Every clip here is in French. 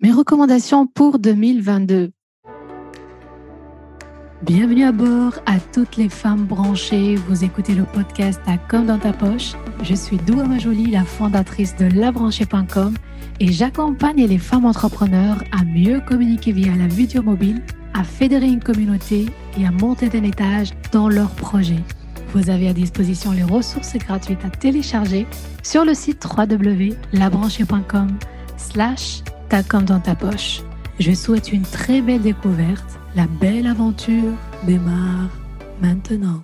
Mes recommandations pour 2022. Bienvenue à bord à toutes les femmes branchées. Vous écoutez le podcast à Comme dans ta poche. Je suis Doua Majoli, la fondatrice de labranchée.com et j'accompagne les femmes entrepreneurs à mieux communiquer via la vidéo mobile, à fédérer une communauté et à monter d'un étage dans leurs projets. Vous avez à disposition les ressources gratuites à télécharger sur le site www.labranchée.com slash ta comme dans ta poche. Je souhaite une très belle découverte. La belle aventure démarre maintenant.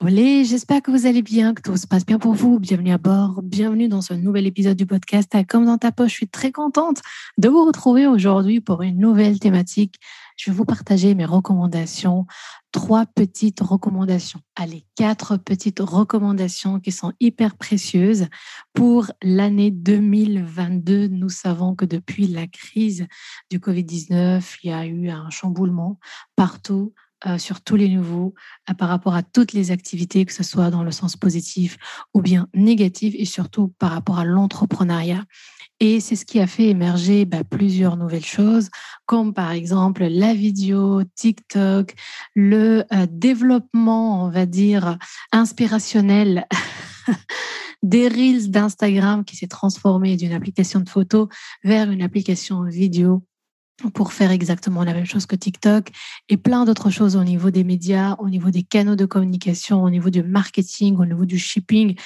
Olé, j'espère que vous allez bien, que tout se passe bien pour vous. Bienvenue à bord, bienvenue dans ce nouvel épisode du podcast Comme dans ta poche. Je suis très contente de vous retrouver aujourd'hui pour une nouvelle thématique. Je vais vous partager mes recommandations, trois petites recommandations. Allez, quatre petites recommandations qui sont hyper précieuses pour l'année 2022. Nous savons que depuis la crise du Covid-19, il y a eu un chamboulement partout euh, sur tous les niveaux euh, par rapport à toutes les activités, que ce soit dans le sens positif ou bien négatif, et surtout par rapport à l'entrepreneuriat. Et c'est ce qui a fait émerger bah, plusieurs nouvelles choses, comme par exemple la vidéo, TikTok, le euh, développement, on va dire, inspirationnel. des reels d'Instagram qui s'est transformé d'une application de photo vers une application vidéo pour faire exactement la même chose que TikTok et plein d'autres choses au niveau des médias, au niveau des canaux de communication, au niveau du marketing, au niveau du shipping.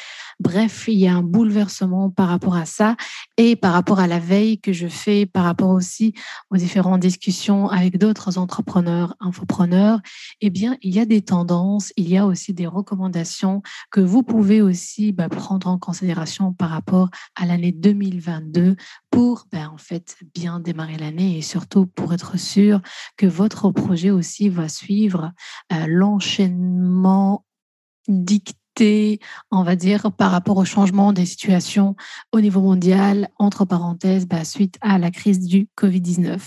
Bref, il y a un bouleversement par rapport à ça et par rapport à la veille que je fais, par rapport aussi aux différentes discussions avec d'autres entrepreneurs, infopreneurs. Eh bien, il y a des tendances, il y a aussi des recommandations que vous pouvez aussi bah, prendre en considération par rapport à l'année 2022 pour ben, en fait bien démarrer l'année et surtout pour être sûr que votre projet aussi va suivre euh, l'enchaînement dicté on va dire, par rapport au changement des situations au niveau mondial, entre parenthèses, ben, suite à la crise du Covid-19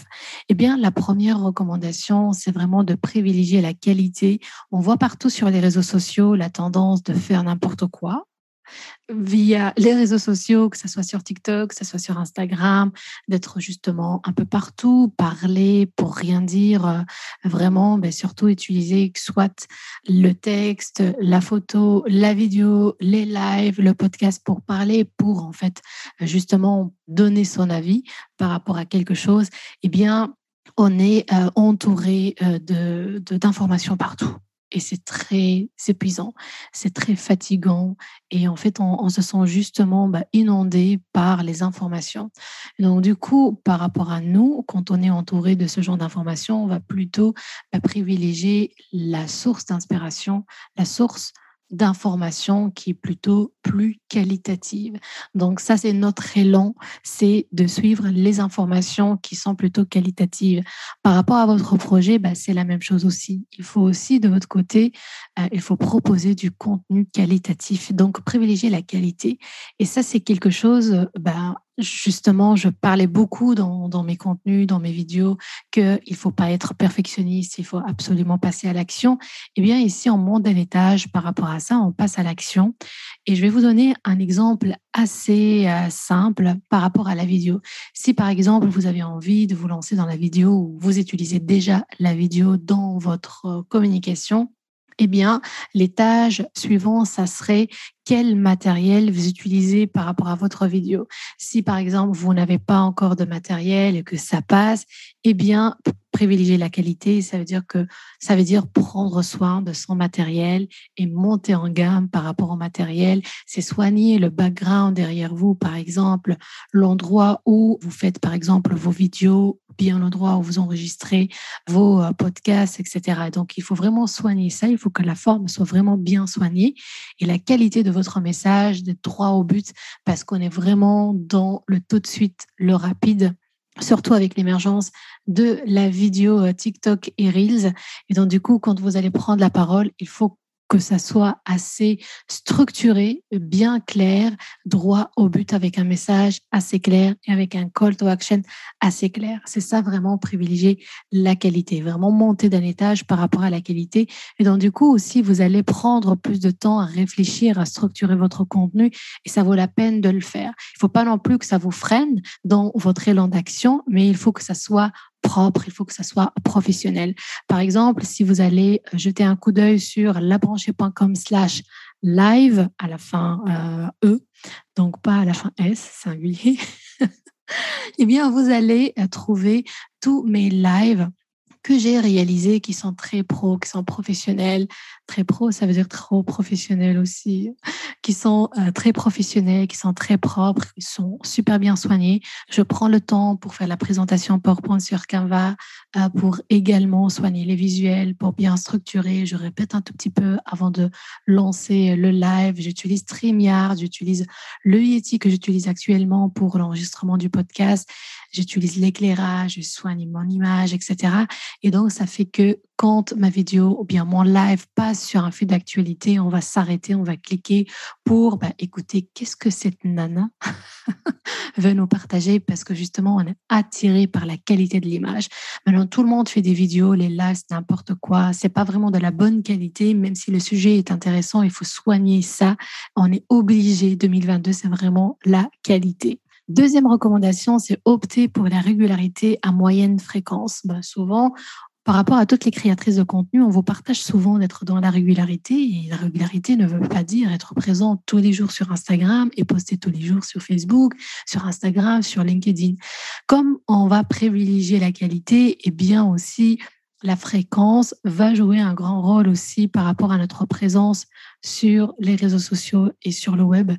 Eh bien, la première recommandation, c'est vraiment de privilégier la qualité. On voit partout sur les réseaux sociaux la tendance de faire n'importe quoi via les réseaux sociaux, que ce soit sur TikTok, que ce soit sur Instagram, d'être justement un peu partout, parler pour rien dire, euh, vraiment, mais ben, surtout utiliser soit le texte, la photo, la vidéo, les lives, le podcast pour parler, pour en fait justement donner son avis par rapport à quelque chose, eh bien, on est euh, entouré euh, de d'informations partout et c'est très épuisant, c'est très fatigant et en fait on, se sent justement bah, inondé par les informations. Donc du coup, par rapport à nous, quand on est entouré de ce genre d'informations, on va plutôt bah, privilégier la source d'inspiration, la source d'information qui est plutôt plus qualitative. Donc ça, c'est notre élan, c'est de suivre les informations qui sont plutôt qualitatives. Par rapport à votre projet, bah, c'est la même chose aussi. Il faut aussi, de votre côté, euh, il faut proposer du contenu qualitatif, donc privilégier la qualité. Et ça, c'est quelque chose, bah, justement, je parlais beaucoup dans, dans, mes contenus, dans mes vidéos, qu'il ne faut pas être perfectionniste, il faut absolument passer à l'action. Eh bien, ici, on monte d'un étage par rapport à ça, on passe à l'action. Et je vais vous donner un exemple assez euh, simple par rapport à la vidéo. Si, par exemple, vous avez envie de vous lancer dans la vidéo ou vous utilisez déjà la vidéo dans votre communication, eh bien, l'étage suivant, ça serait quel matériel vous utilisez par rapport à votre vidéo. Si par exemple vous n'avez pas encore de matériel et que ça passe, eh bien privilégier la qualité, ça veut dire que ça veut dire prendre soin de son matériel et monter en gamme par rapport au matériel. C'est soigner le background derrière vous, par exemple, l'endroit où vous faites par exemple vos vidéos, bien l'endroit où vous enregistrez vos euh, podcasts, etc. Donc il faut vraiment soigner ça. Il faut que la forme soit vraiment bien soignée et la qualité de votre message d'être droit au but parce qu'on est vraiment dans le tout de suite, le rapide surtout avec l'émergence de la vidéo euh, TikTok et Reels. Et donc, du coup, quand vous allez prendre la parole, il faut que ça soit assez structuré, bien clair, droit au but avec un message assez clair et avec un call to action assez clair. C'est ça vraiment privilégier la qualité, vraiment monter d'un étage par rapport à la qualité. Et donc du coup aussi, vous allez prendre plus de temps à réfléchir, à structurer votre contenu et ça vaut la peine de le faire. Il ne faut pas non plus que ça vous freine dans votre élan d'action, mais il faut que ça soit propre, il faut que ça soit professionnel. Par exemple, si vous allez jeter un coup d'œil sur labranchée.com slash live à la fin euh, E, donc pas à la fin S, singulier, eh bien, vous allez trouver tous mes lives que j'ai réalisés qui sont très pro, qui sont professionnels. Très pro, ça veut dire trop professionnels aussi. Qui sont euh, très professionnels, qui sont très propres, qui sont super bien soignés. Je prends le temps pour faire la présentation PowerPoint sur Canva, euh, pour également soigner les visuels, pour bien structurer. Je répète un tout petit peu avant de lancer le live. J'utilise StreamYard, j'utilise le Yeti que j'utilise actuellement pour l'enregistrement du podcast j'utilise l'éclairage, je soigne mon image, etc. Et donc, ça fait que quand ma vidéo ou bien mon live passe sur un fil d'actualité, on va s'arrêter, on va cliquer pour bah, écouter qu'est-ce que cette nana veut nous partager parce que justement, on est attiré par la qualité de l'image. Maintenant, tout le monde fait des vidéos, les lives, n'importe quoi. C'est pas vraiment de la bonne qualité, même si le sujet est intéressant, il faut soigner ça. On est obligé, 2022, c'est vraiment la qualité. Deuxième recommandation, c'est opter pour la régularité à moyenne fréquence. Ben, souvent, par rapport à toutes les créatrices de contenu, on vous partage souvent d'être dans la régularité. Et la régularité ne veut pas dire être présent tous les jours sur Instagram et poster tous les jours sur Facebook, sur Instagram, sur LinkedIn. Comme on va privilégier la qualité, et bien aussi la fréquence va jouer un grand rôle aussi par rapport à notre présence sur les réseaux sociaux et sur le web.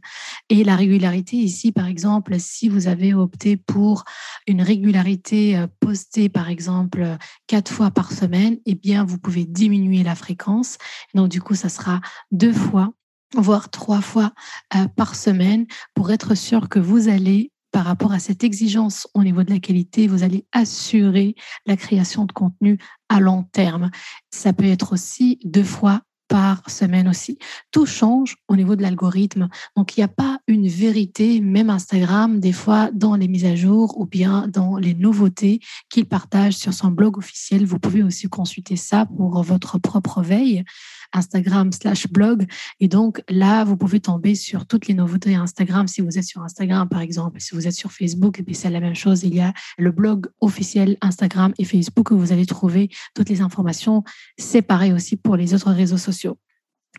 Et la régularité ici, par exemple, si vous avez opté pour une régularité euh, postée, par exemple, quatre fois par semaine, eh bien, vous pouvez diminuer la fréquence. Donc, du coup, ça sera deux fois voire trois fois euh, par semaine pour être sûr que vous allez par rapport à cette exigence au niveau de la qualité, vous allez assurer la création de contenu à long terme. Ça peut être aussi deux fois par semaine aussi. Tout change au niveau de l'algorithme. Donc, il n'y a pas une vérité, même Instagram, des fois, dans les mises à jour ou bien dans les nouveautés qu'il partage sur son blog officiel. Vous pouvez aussi consulter ça pour votre propre veille. Instagram slash blog. Et donc là, vous pouvez tomber sur toutes les nouveautés Instagram. Si vous êtes sur Instagram, par exemple, si vous êtes sur Facebook, et puis c'est la même chose. Il y a le blog officiel Instagram et Facebook où vous allez trouver toutes les informations. C'est pareil aussi pour les autres réseaux sociaux.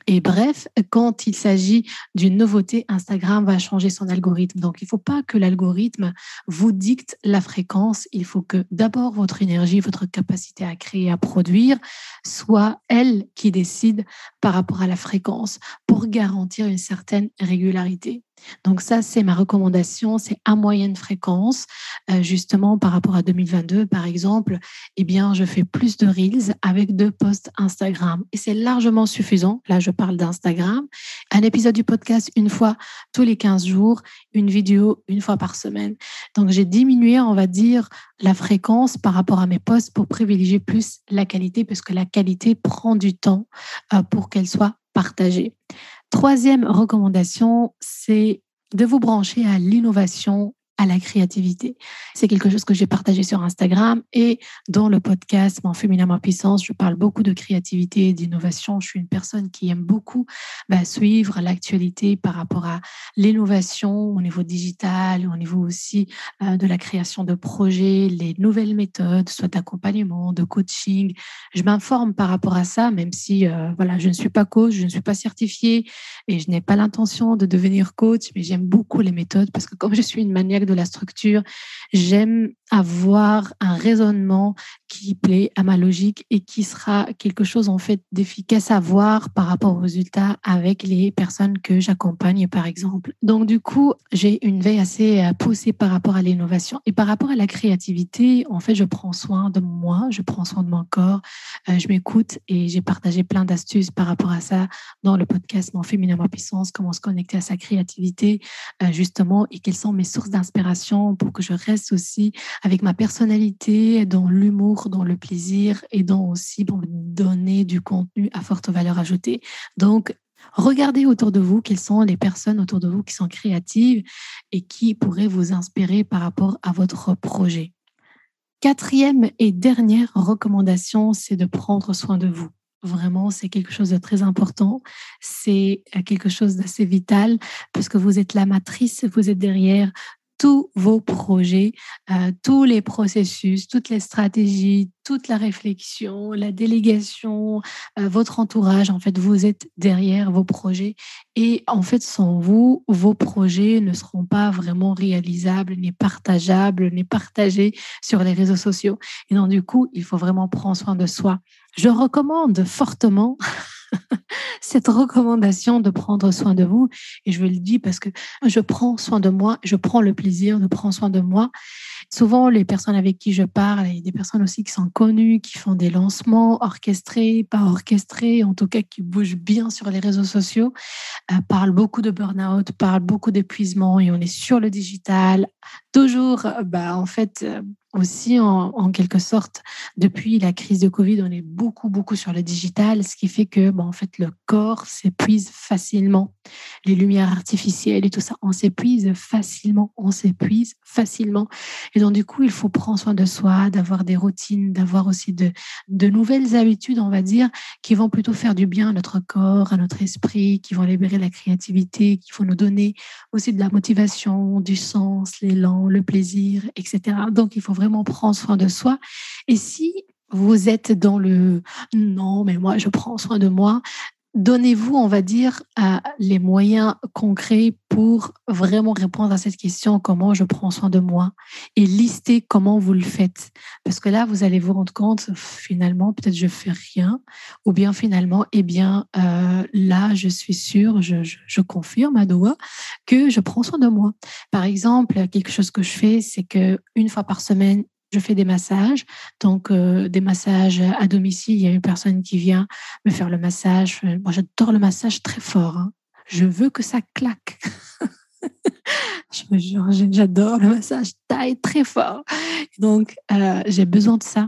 Et bref, quand il s'agit d'une nouveauté, Instagram va changer son algorithme. Donc, il ne faut pas que l'algorithme vous dicte la fréquence. Il faut que d'abord votre énergie, votre capacité à créer, à produire, soit elle qui décide par rapport à la fréquence pour garantir une certaine régularité. Donc ça, c'est ma recommandation, c'est à moyenne fréquence, euh, justement par rapport à 2022, par exemple, eh bien, je fais plus de reels avec deux posts Instagram et c'est largement suffisant. Là, je parle d'Instagram. Un épisode du podcast une fois tous les 15 jours, une vidéo une fois par semaine. Donc j'ai diminué, on va dire, la fréquence par rapport à mes posts pour privilégier plus la qualité parce que la qualité prend du temps euh, pour qu'elle soit partagée. Troisième recommandation, c'est de vous brancher à l'innovation à la créativité. C'est quelque chose que j'ai partagé sur Instagram et dans le podcast Mon féminin, ma puissance, je parle beaucoup de créativité et d'innovation. Je suis une personne qui aime beaucoup bah, suivre l'actualité par rapport à l'innovation au niveau digital, au niveau aussi euh, de la création de projets, les nouvelles méthodes, soit d'accompagnement, de coaching. Je m'informe par rapport à ça, même si euh, voilà, je ne suis pas coach, je ne suis pas certifiée et je n'ai pas l'intention de devenir coach, mais j'aime beaucoup les méthodes parce que comme je suis une maniaque de la structure. J'aime avoir un raisonnement qui plaît à ma logique et qui sera quelque chose en fait d'efficace à voir par rapport aux résultats avec les personnes que j'accompagne par exemple. Donc du coup, j'ai une veille assez euh, poussée par rapport à l'innovation et par rapport à la créativité, en fait, je prends soin de moi, je prends soin de mon corps, euh, je m'écoute et j'ai partagé plein d'astuces par rapport à ça dans le podcast Mon féminin ma puissance, comment se connecter à sa créativité euh, justement et quelles sont mes sources d'inspiration inspiration, pour que je reste aussi avec ma personnalité, dans l'humour, dans le plaisir et dans aussi pour donner du contenu à forte valeur ajoutée. Donc, Regardez autour de vous quelles sont les personnes autour de vous qui sont créatives et qui pourraient vous inspirer par rapport à votre projet. Quatrième et dernière recommandation, c'est de prendre soin de vous. Vraiment, c'est quelque chose de très important. C'est quelque chose d'assez vital parce que vous êtes la matrice, vous êtes derrière tous vos projets, euh, tous les processus, toutes les stratégies, toute la réflexion, la délégation, euh, votre entourage. En fait, vous êtes derrière vos projets. Et en fait, sans vous, vos projets ne seront pas vraiment réalisables, ni partageables, ni partagés sur les réseaux sociaux. Et donc, du coup, il faut vraiment prendre soin de soi. Je recommande fortement cette recommandation de prendre soin de vous. Et je le dis parce que je prends soin de moi, je prends le plaisir de prendre soin de moi. Souvent, les personnes avec qui je parle, a des personnes aussi qui sont connues, qui font des lancements orchestrés, pas orchestrés, en tout cas qui bougent bien sur les réseaux sociaux, euh, parlent beaucoup de burn-out, parlent beaucoup d'épuisement et on est sur le digital. Toujours, bah, en fait, euh, aussi en, quelque sorte depuis la crise de Covid, on est beaucoup beaucoup sur le digital, ce qui fait que bon, en fait le corps s'épuise facilement, les lumières artificielles et tout ça, on s'épuise facilement, on s'épuise facilement. Et donc du coup, il faut prendre soin de soi, d'avoir des routines, d'avoir aussi de de nouvelles habitudes, on va dire, qui vont plutôt faire du bien à notre corps, à notre esprit, qui vont libérer la créativité, qui vont nous donner aussi de la motivation, du sens, l'élan, le plaisir, etc. Donc il faut vraiment prendre soin de soi. Et si vous êtes dans le non, mais moi, je prends soin de moi, donnez-vous, on va dire, les moyens concrets pour vraiment répondre à cette question comment je prends soin de moi et lister comment vous le faites. Parce que là, vous allez vous rendre compte, finalement, peut-être je fais rien, ou bien finalement, eh bien, euh, là, je suis sûre, je, je confirme à doigt que je prends soin de moi. Par exemple, quelque chose que je fais, c'est que une fois par semaine, je fais des massages, donc euh, des massages à domicile. Il y a une personne qui vient me faire le massage. Moi, j'adore le massage très fort. Hein. Je veux que ça claque. je me jure, j'adore le massage taille très fort. Donc, euh, j'ai besoin de ça euh,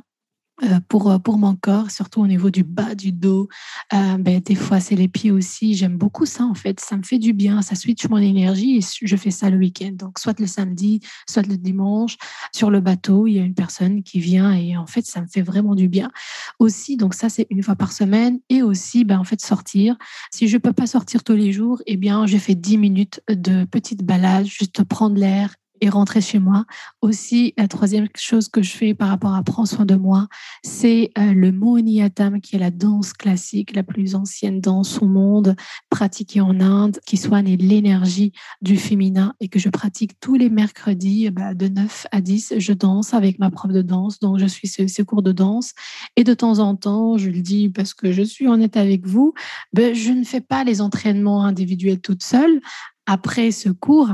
pour, euh, pour mon corps, surtout au niveau du bas du dos. Euh, ben, des fois, c'est les pieds aussi. J'aime beaucoup ça, en fait. Ça me fait du bien. Ça switch mon énergie et je fais ça le week-end. Donc, soit le samedi, soit le dimanche. Sur le bateau, il y a une personne qui vient et en fait, ça me fait vraiment du bien. Aussi, donc ça, c'est une fois par semaine. Et aussi, ben, en fait, sortir. Si je ne peux pas sortir tous les jours, eh bien, je fais 10 minutes de petite balade, juste prendre l'air et rentrer chez moi. Aussi, la troisième chose que je fais par rapport à prendre soin de moi, c'est euh, le Mohiniyattam, qui est la danse classique, la plus ancienne danse au monde, pratiquée en Inde, qui soigne l'énergie du féminin et que je pratique tous les mercredis bah, de 9 à 10. Je danse avec ma prof de danse, donc je suis ce, cours de danse. Et de temps en temps, je le dis parce que je suis honnête avec vous, ben, je ne fais pas les entraînements individuels toute seule. Après ce cours,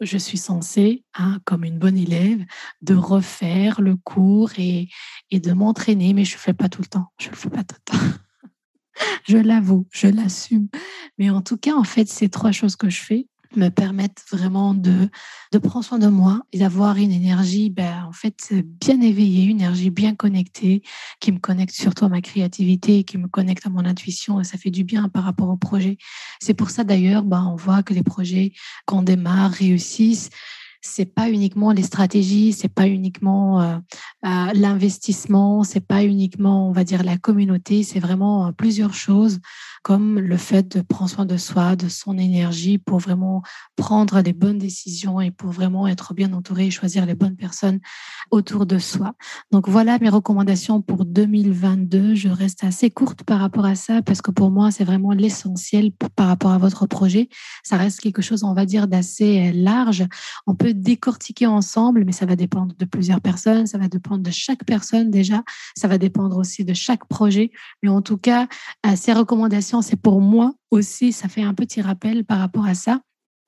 je suis censée, hein, comme une bonne élève, de refaire le cours et, de m'entraîner, mais je ne fais pas tout le temps. Je ne le fais pas tout le temps. je l'avoue, je l'assume. Mais en tout cas, en fait, ces trois choses que je fais, me permettent vraiment de, de prendre soin de moi et d'avoir une énergie ben, en fait bien éveillée, une énergie bien connectée, qui me connecte surtout à ma créativité, qui me connecte à mon intuition et ça fait du bien par rapport au projet. C'est pour ça d'ailleurs, ben, on voit que les projets qu'on démarre réussissent c'est pas uniquement les stratégies, c'est pas uniquement euh, euh, l'investissement, c'est pas uniquement, on va dire, la communauté, c'est vraiment euh, plusieurs choses comme le fait de prendre soin de soi, de son énergie pour vraiment prendre les bonnes décisions et pour vraiment être bien entouré et choisir les bonnes personnes autour de soi. Donc voilà mes recommandations pour 2022. Je reste assez courte par rapport à ça parce que pour moi, c'est vraiment l'essentiel par rapport à votre projet. Ça reste quelque chose, on va dire, d'assez large. On peut décortiquer ensemble, mais ça va dépendre de plusieurs personnes, ça va dépendre de chaque personne déjà, ça va dépendre aussi de chaque projet. Mais en tout cas, euh, ces recommandations, c'est pour moi aussi, ça fait un petit rappel par rapport à ça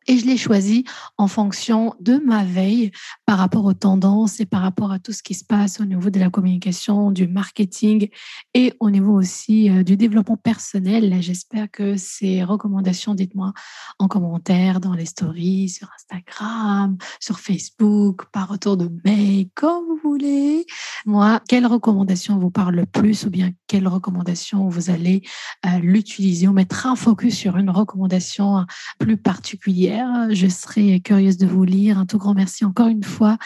Et je l'ai choisi en fonction de ma veille par rapport aux tendances et par rapport à tout ce qui se passe au niveau de la communication, du marketing et au niveau aussi euh, du développement personnel. J'espère que ces recommandations, dites-moi en commentaire, dans les stories, sur Instagram, sur Facebook, par retour de mail, comme vous voulez. Moi, quelle recommandation vous parle le plus ou bien quelle recommandation vous allez euh, l'utiliser ou mettre un focus sur une recommandation plus particulière? Je serais curieuse de vous lire. Un tout grand merci encore une fois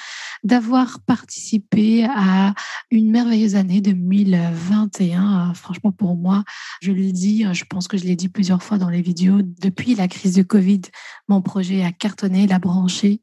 d'avoir participé à une merveilleuse année 2021. Franchement, pour moi, je le dis, je pense que je l'ai dit plusieurs fois dans les vidéos, depuis la crise de Covid, mon projet a cartonné, l'a branché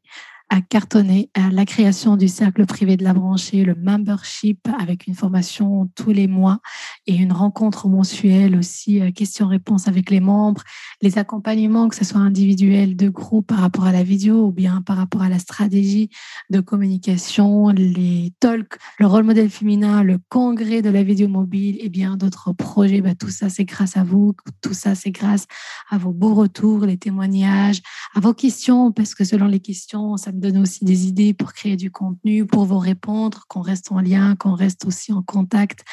a cartonné la création du cercle privé de la branchée, le membership avec une formation tous les mois et une rencontre mensuelle aussi, euh, questions-réponses avec les membres, les accompagnements, que ce soit individuel, de groupe par rapport à la vidéo ou bien par rapport à la stratégie de communication, les talks, le rôle modèle féminin, le congrès de la vidéo mobile et bien d'autres projets. Bah, tout ça, c'est grâce à vous. Tout ça, c'est grâce à vos beaux retours, les témoignages, à vos questions, parce que selon les questions, ça me donne aussi des idées pour créer du contenu, pour vous répondre, qu'on reste en lien, qu'on reste aussi en contact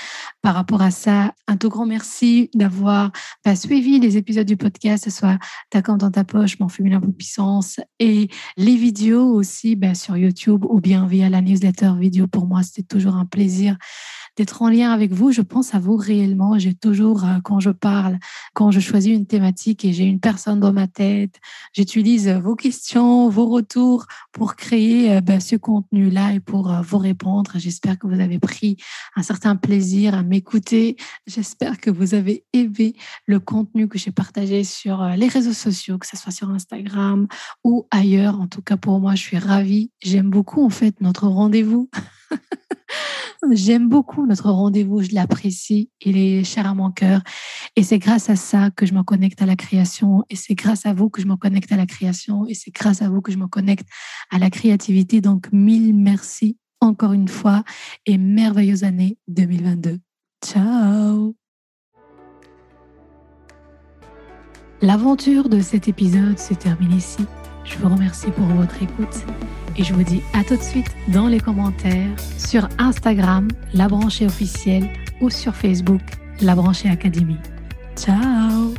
par rapport à ça. Un tout grand merci d'avoir bah, suivi les épisodes du podcast, ce soit Ta compte dans ta poche, Mon féminin pour puissance et les vidéos aussi bah, sur YouTube ou bien via la newsletter vidéo. Pour moi, c'était toujours un plaisir d'être en lien avec vous. Je pense à vous réellement. J'ai toujours, euh, quand je parle, quand je choisis une thématique et j'ai une personne dans ma tête, j'utilise vos questions, vos retours pour créer euh, ben, ce contenu-là et pour euh, vous répondre. J'espère que vous avez pris un certain plaisir à m'écouter. J'espère que vous avez aimé le contenu que j'ai partagé sur les réseaux sociaux, que ce soit sur Instagram ou ailleurs. En tout cas, pour moi, je suis ravie. J'aime beaucoup, en fait, notre rendez-vous. J'aime beaucoup notre rendez-vous, je l'apprécie, il est cher à mon cœur. Et c'est grâce à ça que je me connecte à la création. Et c'est grâce à vous que je me connecte à la création. Et c'est grâce à vous que je me connecte à la créativité. Donc, mille merci encore une fois et merveilleuse année 2022. Ciao L'aventure de cet épisode se termine ici. Je vous remercie pour votre écoute et je vous dis à tout de suite dans les commentaires sur Instagram, La Branchée officielle ou sur Facebook, La Branchée Académie. Ciao